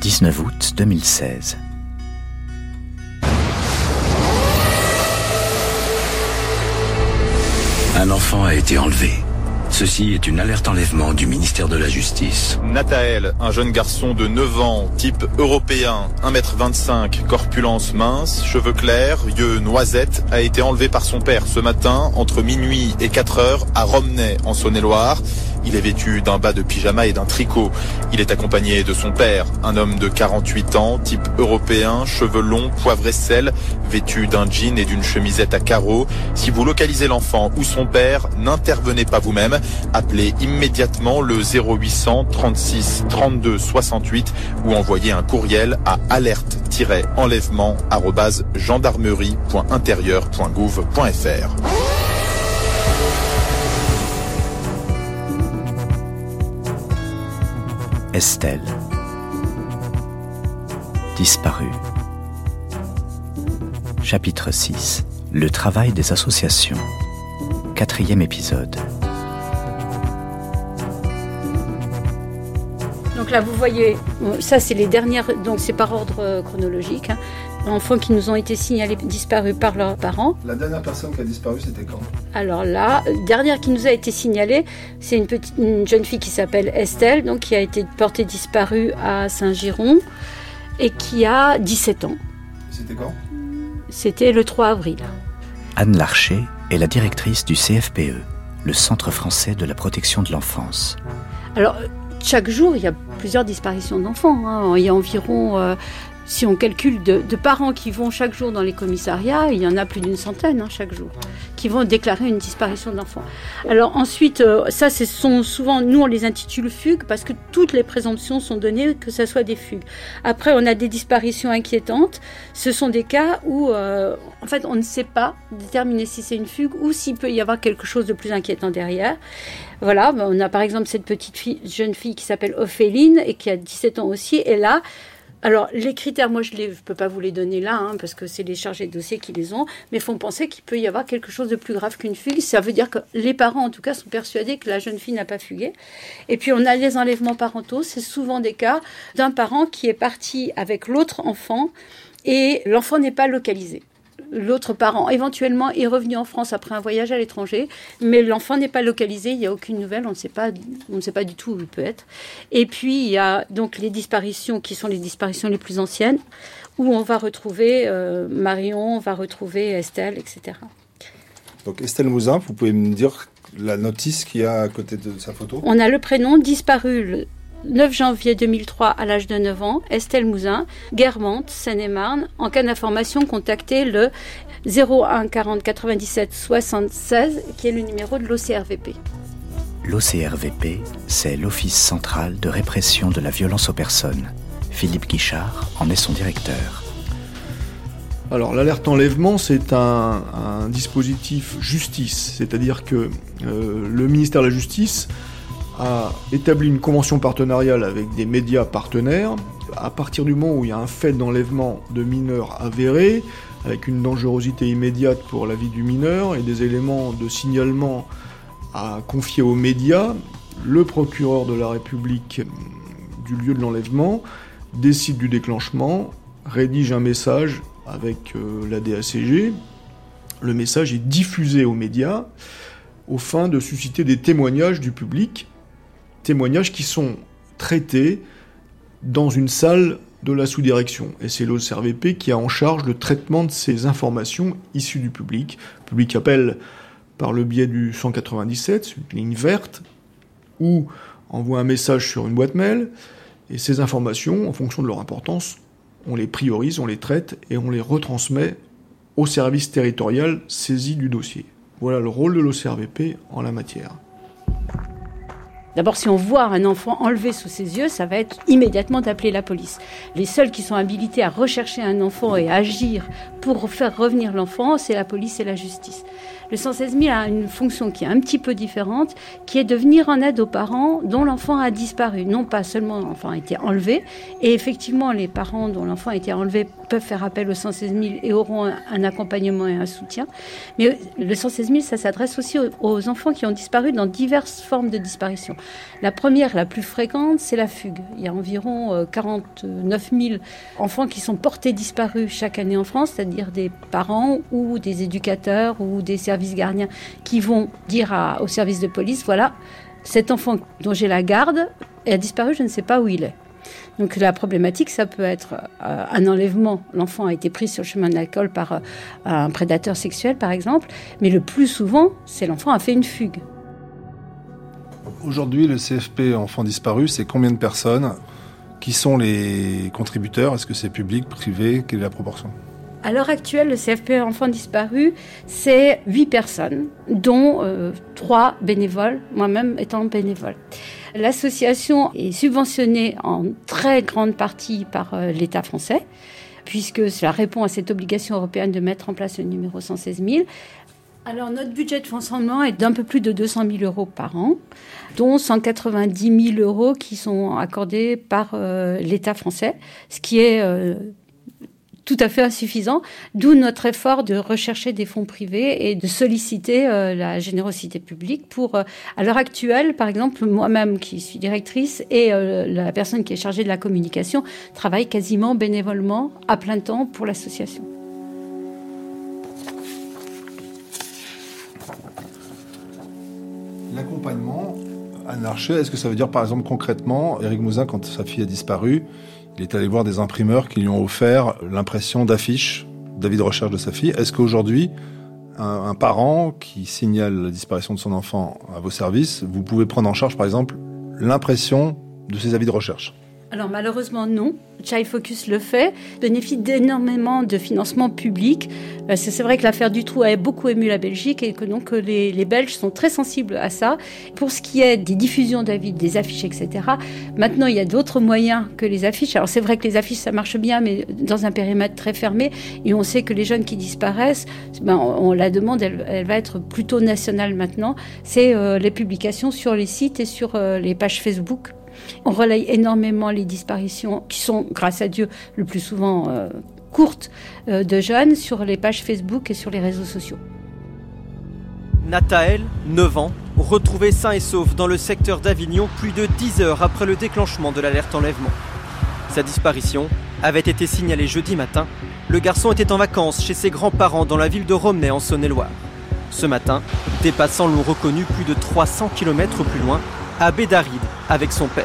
19 août 2016. Un enfant a été enlevé. Ceci est une alerte enlèvement du ministère de la Justice. Nathael, un jeune garçon de 9 ans, type européen, 1m25, corpulence mince, cheveux clairs, yeux noisettes, a été enlevé par son père ce matin entre minuit et 4 heures à Romney, en Saône-et-Loire. Il est vêtu d'un bas de pyjama et d'un tricot. Il est accompagné de son père, un homme de 48 ans, type européen, cheveux longs, poivre et sel, vêtu d'un jean et d'une chemisette à carreaux. Si vous localisez l'enfant ou son père, n'intervenez pas vous-même. Appelez immédiatement le 0800 36 32 68 ou envoyez un courriel à alerte-enlèvement gendarmerie.intérieur.gouv.fr. Estelle. Disparue. Chapitre 6. Le travail des associations. Quatrième épisode. Donc là, vous voyez, ça c'est les dernières, donc c'est par ordre euh, chronologique. hein. Enfants qui nous ont été signalés disparus par leurs parents. La dernière personne qui a disparu, c'était quand? Alors là, dernière qui nous a été signalée, c'est une petite, une jeune fille qui s'appelle Estelle, donc qui a été portée disparue à Saint-Giron et qui a 17 ans. C'était quand? C'était le 3 avril. Anne Larcher est la directrice du CFPE, le Centre français de la protection de l'enfance. Alors, chaque jour, il y a plusieurs disparitions d'enfants. hein. Il y a environ, euh, si on calcule de, parents qui vont chaque jour dans les commissariats, il y en a plus d'une centaine hein, chaque jour, qui vont déclarer une disparition d'enfants. Alors ensuite, euh, ça, ce sont souvent, nous on les intitule fugues parce que toutes les présomptions sont données que ce soit des fugues. Après, on a des disparitions inquiétantes. Ce sont des cas où, euh, en fait, on ne sait pas déterminer si c'est une fugue ou s'il peut y avoir quelque chose de plus inquiétant derrière. Voilà, ben, on a par exemple cette petite jeune fille qui s'appelle Ophéline et qui a 17 ans aussi. Et là, alors les critères, moi je ne peux pas vous les donner là, hein, parce que c'est les chargés de dossier qui les ont, mais font penser qu'il peut y avoir quelque chose de plus grave qu'une fugue. Ça veut dire que les parents, en tout cas, sont persuadés que la jeune fille n'a pas fugué. Et puis on a les enlèvements parentaux. C'est souvent des cas d'un parent qui est parti avec l'autre enfant et l'enfant n'est pas localisé l'autre parent éventuellement est revenu en France après un voyage à l'étranger, mais l'enfant n'est pas localisé, il n'y a aucune nouvelle, on ne sait pas, on ne sait pas du tout où il peut être. Et puis il y a donc les disparitions qui sont les disparitions les plus anciennes, où on va retrouver euh, Marion, on va retrouver Estelle, etc. Donc Estelle Mouzin, vous pouvez me dire la notice qu'il y a à côté de sa photo? On a le prénom disparu 9 janvier 2003 à l'âge de 9 ans, Estelle Mouzin, Guermantes, Seine-et-Marne. En cas d'information, contactez le 01 40 97 76, qui est le numéro de l'OCRVP. L'OCRVP, c'est l'Office central de répression de la violence aux personnes. Philippe Guichard en est son directeur. Alors l'alerte enlèvement, c'est un, un dispositif justice, c'est-à-dire que euh, le ministère de la Justice a établi une convention partenariale avec des médias partenaires. À partir du moment où il y a un fait d'enlèvement de mineurs avéré, avec une dangerosité immédiate pour la vie du mineur et des éléments de signalement à confier aux médias, le procureur de la République du lieu de l'enlèvement décide du déclenchement, rédige un message avec euh, la DACG. Le message est diffusé aux médias aux fins de susciter des témoignages du public, témoignages qui sont traités dans une salle de la sous-direction. Et c'est l'OCRVP qui a en charge le traitement de ces informations issues du public. Le public appelle par le biais du 197, une ligne verte, ou envoie un message sur une boîte mail. Et ces informations, en fonction de leur importance, on les priorise, on les traite et on les retransmet au service territorial saisi du dossier. Voilà le rôle de l'OCRVP en la matière. D'abord, si on voit un enfant enlevé sous ses yeux, ça va être immédiatement d'appeler la police. Les seuls qui sont habilités à rechercher un enfant et à agir pour faire revenir l'enfant, c'est la police et la justice. Le 116 000 a une fonction qui est un petit peu différente, qui est de venir en aide aux parents dont l'enfant a disparu. Non pas seulement l'enfant a été enlevé, et effectivement les parents dont l'enfant a été enlevé peuvent faire appel au 116 000 et auront un, accompagnement et un soutien. Mais le 116 000, ça s'adresse aussi aux, enfants qui ont disparu dans diverses formes de disparition. La première, la plus fréquente, c'est la fugue. Il y a environ 49 euh, 000 enfants qui sont portés disparus chaque année en France, c'est-à-dire des parents ou des éducateurs ou des services gardiens qui vont dire au service de police, voilà, cet enfant dont j'ai la garde a disparu, je ne sais pas où il est. Donc la problématique, ça peut être euh, un enlèvement. L'enfant a été pris sur le chemin de l'école par euh, un prédateur sexuel, par exemple. Mais le plus souvent, c'est l'enfant a fait une fugue. Aujourd'hui, le CFP enfant disparu, c'est combien de personnes Qui sont les contributeurs? Est-ce que c'est public, privé? Quelle est la proportion? À l'heure actuelle, le CFP Enfants Disparus, c'est 8 personnes, dont euh, trois 3 bénévoles, moi-même étant bénévole. L'association est subventionnée en très grande partie par euh, l'État français, puisque cela répond à cette obligation européenne de mettre en place le numéro 116 000. Alors notre budget de fonctionnement est d'un peu plus de 200 000 euros par an, dont 190 000 euros qui sont accordés par euh, l'État français, ce qui est tout à fait insuffisant, d'où notre effort de rechercher des fonds privés et de solliciter euh, la générosité publique pour, euh, à l'heure actuelle, par exemple, moi-même qui suis directrice et euh, la personne qui est chargée de la communication travaille quasiment bénévolement à plein temps pour l'association. L'accompagnement, Anne Larcher, est-ce que ça veut dire par exemple concrètement, Eric Mouzin, quand sa fille a disparu, il est allé voir des imprimeurs qui lui ont offert l'impression d'affiches d'avis de recherche de sa fille. Est-ce qu'aujourd'hui, un, parent qui signale la disparition de son enfant à vos services, vous pouvez prendre en charge, par exemple, l'impression de ses avis de recherche? Alors malheureusement non. Child Focus le fait, bénéficie d'énormément de financement public. Euh, c'est vrai que l'affaire du trou a beaucoup ému la Belgique et que donc euh, les, les, Belges sont très sensibles à ça. Pour ce qui est des diffusions d'avis, des affiches, etc. Maintenant, il y a d'autres moyens que les affiches. Alors c'est vrai que les affiches ça marche bien, mais dans un périmètre très fermé. Et on sait que les jeunes qui disparaissent, ben, on, la demande, elle, va être plutôt nationale maintenant. C'est euh, les publications sur les sites et sur les pages Facebook on relaye énormément les disparitions qui sont, grâce à Dieu, le plus souvent euh, courtes euh, de jeunes sur les pages Facebook et sur les réseaux sociaux. Nathael, 9 ans, retrouvé sain et sauf dans le secteur d'Avignon plus de 10 heures après le déclenchement de l'alerte enlèvement. Sa disparition avait été signalée jeudi matin. Le garçon était en vacances chez ses grands-parents dans la ville de Romney en Saône-et-Loire. Ce matin, des passants l'ont reconnu plus de 300 km plus loin à Bédaride avec son père.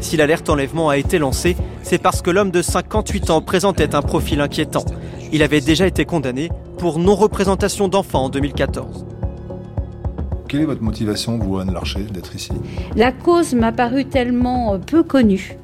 Si l'alerte enlèvement a été lancée, c'est parce que l'homme de 58 ans présentait un profil inquiétant. Il avait déjà été condamné pour non-représentation d'enfants en 2014. Quelle est votre motivation, vous, Anne Larcher, d'être ici? La cause m'a paru tellement peu connue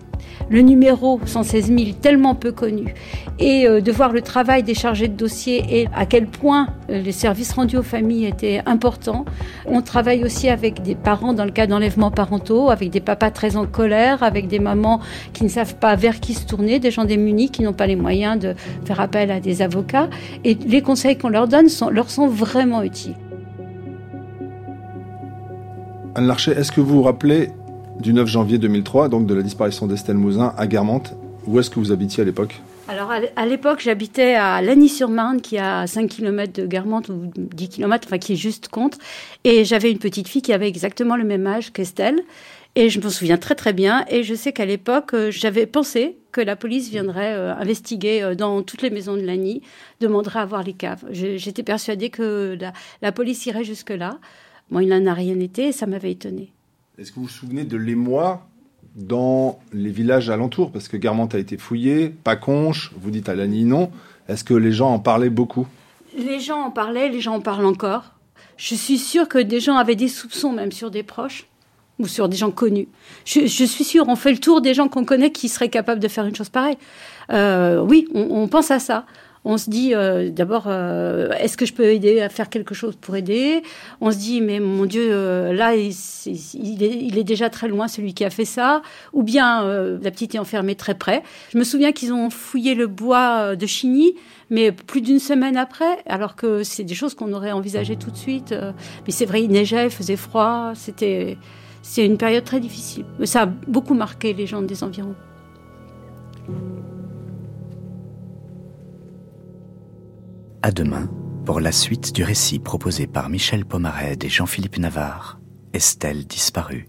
le numéro 116 000 tellement peu connu et euh, de voir le travail des chargés de dossier et à quel point euh, les services rendus aux familles étaient importants. On travaille aussi avec des parents dans le cas d'enlèvements parentaux, avec des papas très en colère, avec des mamans qui ne savent pas vers qui se tourner, des gens démunis qui n'ont pas les moyens de faire appel à des avocats. Et les conseils qu'on leur donne leur sont vraiment utiles. Anne Larcher, est-ce que vous vous rappelez du 9 janvier 2003, donc de la disparition d'Estelle Mouzin à Guermantes. Où est-ce que vous habitiez à l'époque? Alors à l'époque, j'habitais à Lagny-sur-Marne, qui est à 5 km de Guermantes, ou 10 km, enfin qui est juste contre. Et j'avais une petite fille qui avait exactement le même âge qu'Estelle. Et je me souviens très très bien. Et je sais qu'à l'époque, euh, j'avais pensé que la police viendrait euh, investiguer euh, dans toutes les maisons de Lagny, demanderait à voir les caves. J'étais persuadée que la, la police irait jusque-là. Bon, il n'en a rien été et ça m'avait étonnée. Est-ce que vous vous souvenez de l'émoi dans les villages alentours? Parce que Guermantes a été fouillé, Paconche, vous dites à Lagny non. Est-ce que les gens en parlaient beaucoup? Les gens en parlaient, les gens en parlent encore. Je suis sûre que des gens avaient des soupçons même sur des proches ou sur des gens connus. Je, suis sûre, on fait le tour des gens qu'on connaît qui seraient capables de faire une chose pareille. Euh, oui, on, pense à ça. On se dit euh, d'abord, euh, est-ce que je peux aider à faire quelque chose pour aider? On se dit, mais mon Dieu, euh, là, il, est, déjà très loin, celui qui a fait ça. Ou bien la petite est enfermée très près. Je me souviens qu'ils ont fouillé le bois de Chigny, mais plus d'une semaine après, alors que c'est des choses qu'on aurait envisagées tout de suite. mais c'est vrai, il neigeait, il faisait froid, c'était une période très difficile. Ça a beaucoup marqué les gens des environs. À demain pour la suite du récit proposé par Michel Pomarède et Jean-Philippe Navarre, Estelle disparue.